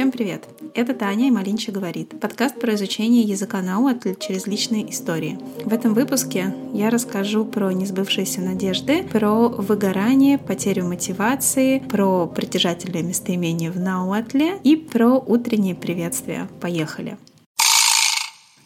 Всем привет! Это Таня и Малинча говорит. Подкаст про изучение языка науатль через личные истории. В этом выпуске я расскажу про несбывшиеся надежды, про выгорание, потерю мотивации, про притяжательное местоимение в науатле и про утреннее приветствие. Поехали!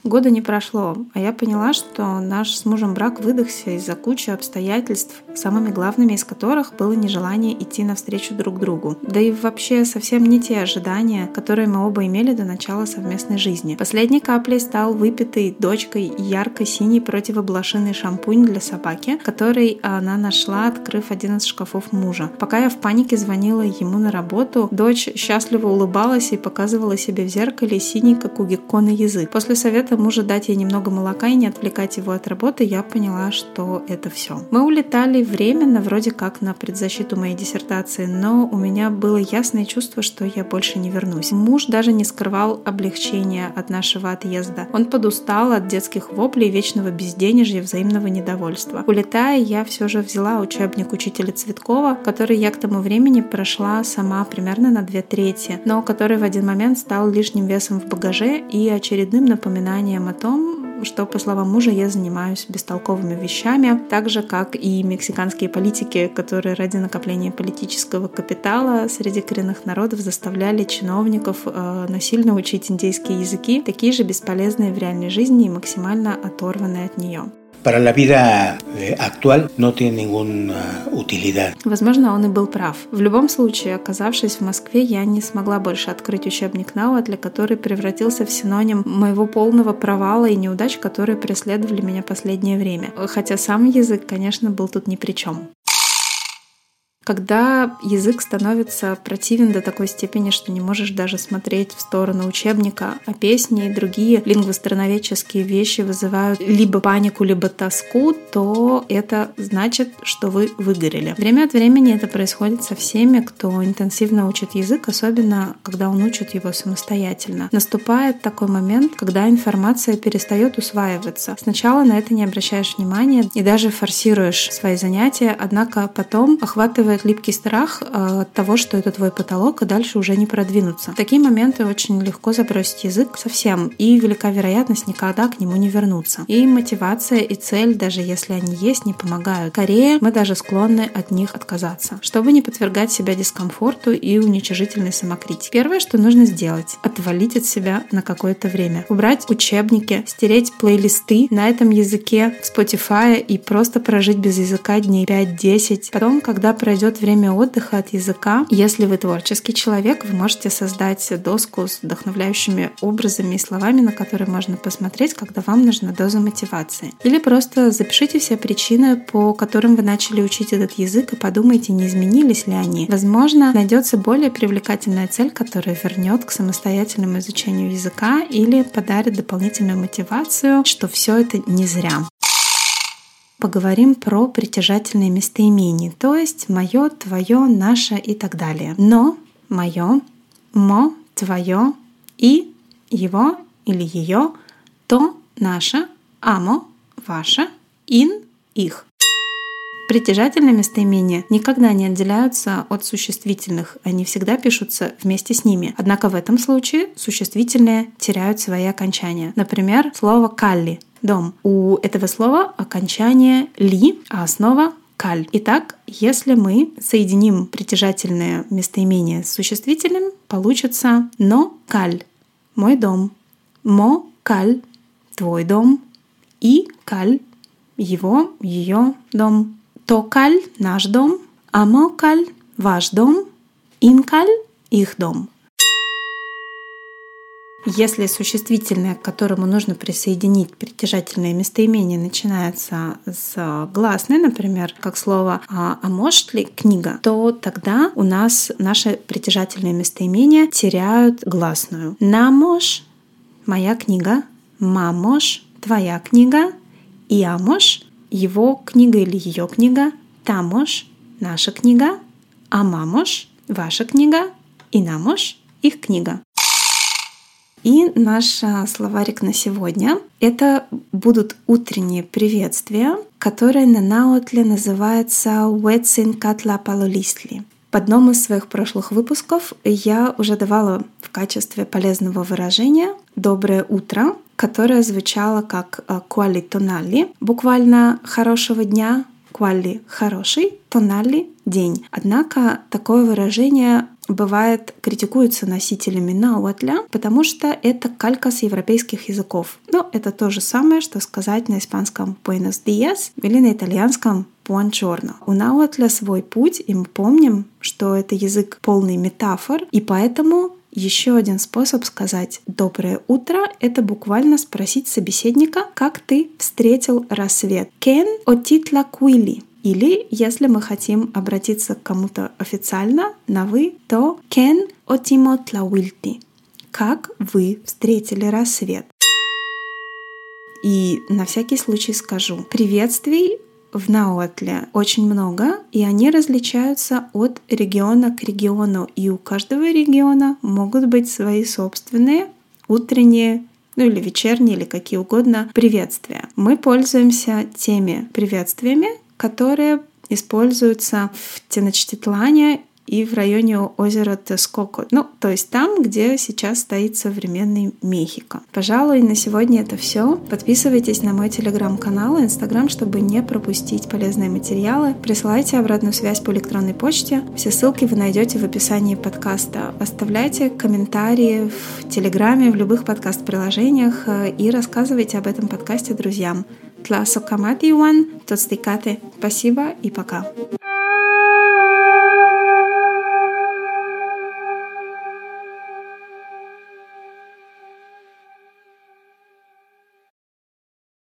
Года не прошло, а я поняла, что наш с мужем брак выдохся из-за кучи обстоятельств, самыми главными из которых было нежелание идти навстречу друг другу. Да и вообще совсем не те ожидания, которые мы оба имели до начала совместной жизни. Последней каплей стал выпитый дочкой ярко-синий противоблошиный шампунь для собаки, который она нашла, открыв один из шкафов мужа. Пока я в панике звонила ему на работу, дочь счастливо улыбалась и показывала себе в зеркале синий, как у геккона язык. После совета советом мужа дать ей немного молока и не отвлекать его от работы, я поняла, что это все. Мы улетали временно, вроде как на предзащиту моей диссертации, но у меня было ясное чувство, что я больше не вернусь. Муж даже не скрывал облегчения от нашего отъезда. Он подустал от детских воплей, вечного безденежья, взаимного недовольства. Улетая, я все же взяла учебник учителя Цветкова, который я к тому времени прошла сама примерно на две трети, но который в один момент стал лишним весом в багаже и очередным напоминанием сознанием о том, что, по словам мужа, я занимаюсь бестолковыми вещами, так же, как и мексиканские политики, которые ради накопления политического капитала среди коренных народов заставляли чиновников э, насильно учить индейские языки, такие же бесполезные в реальной жизни и максимально оторванные от нее para la vida eh, actual no tiene ninguna utilidad. Возможно, он и был прав. В любом случае, оказавшись в Москве, я не смогла больше открыть учебник Науатля, который превратился в синоним моего полного провала и неудач, которые преследовали меня последнее время. Хотя сам язык, конечно, был тут ни при чем. Когда язык становится противен до такой степени, что не можешь даже смотреть в сторону учебника, а песни и другие лингвостроноведческие вещи вызывают либо панику, либо тоску, то это значит, что вы выгорели. Время от времени это происходит со всеми, кто интенсивно учит язык, особенно когда он учит его самостоятельно. Наступает такой момент, когда информация перестает усваиваться. Сначала на это не обращаешь внимания и даже форсируешь свои занятия, однако потом охватывает охватывает липкий страх э, от того, что это твой потолок, и дальше уже не продвинуться. В такие моменты очень легко забросить язык совсем, и велика вероятность никогда к нему не вернуться. И мотивация и цель, даже если они есть, не помогают. Скорее, мы даже склонны от них отказаться, чтобы не подвергать себя дискомфорту и уничижительной самокритике. Первое, что нужно сделать — отвалить от себя на какое-то время. Убрать учебники, стереть плейлисты на этом языке Spotify и просто прожить без языка дней 5-10. Потом, когда пройдет пройдет время отдыха от языка. Если вы творческий человек, вы можете создать доску с вдохновляющими образами и словами, на которые можно посмотреть, когда вам нужна доза мотивации. Или просто запишите все причины, по которым вы начали учить этот язык и подумайте, не изменились ли они. Возможно, найдется более привлекательная цель, которая вернет к самостоятельному изучению языка или подарит дополнительную мотивацию, что все это не зря поговорим про притяжательные местоимения, то есть мое, твое, наше и так далее. Но мое, мо, твое и его или ее, то, наше, амо, ваше, ин, их. Притяжательные местоимения никогда не отделяются от существительных, они всегда пишутся вместе с ними. Однако в этом случае существительные теряют свои окончания. Например, слово «калли» дом. У этого слова окончание ли, а основа каль. Итак, если мы соединим притяжательное местоимение с существительным, получится но каль — мой дом, мо каль — твой дом, и каль — его, ее дом, то каль — наш дом, а мо каль — ваш дом, ин каль — их дом. Если существительное, к которому нужно присоединить притяжательное местоимение, начинается с гласной, например, как слово «а, а может ли книга», то тогда у нас наши притяжательные местоимения теряют гласную. «Намош» — моя книга, «мамош» — твоя книга, «иамош» — его книга или ее книга, «тамош» — наша книга, «амамош» — ваша книга, и «намош» — их книга. И наш словарик на сегодня — это будут утренние приветствия, которые на наутле называются «Уэцин катла палолистли». В одном из своих прошлых выпусков я уже давала в качестве полезного выражения «доброе утро», которое звучало как «куали тонали», буквально «хорошего дня», «куали хороший», «тонали» — «день». Однако такое выражение бывает критикуется носителями науатля, потому что это калька с европейских языков. Но это то же самое, что сказать на испанском «buenos días» или на итальянском «buongiorno». У науатля свой путь, и мы помним, что это язык полный метафор, и поэтому еще один способ сказать «доброе утро» — это буквально спросить собеседника, как ты встретил рассвет. «Ken o titla quili?» Или, если мы хотим обратиться к кому-то официально на «вы», то «ken otimo tlawilti» — «как вы встретили рассвет». И на всякий случай скажу, приветствий в Науатле очень много, и они различаются от региона к региону. И у каждого региона могут быть свои собственные утренние ну или вечерние, или какие угодно приветствия. Мы пользуемся теми приветствиями, которые используются в Теночтитлане и в районе озера Тескоко. Ну, то есть там, где сейчас стоит современный Мехико. Пожалуй, на сегодня это все. Подписывайтесь на мой телеграм-канал и инстаграм, чтобы не пропустить полезные материалы. Присылайте обратную связь по электронной почте. Все ссылки вы найдете в описании подкаста. Оставляйте комментарии в телеграме, в любых подкаст-приложениях э, и рассказывайте об этом подкасте друзьям. Тласо Камати Юан, Тоцтикате. Спасибо и пока.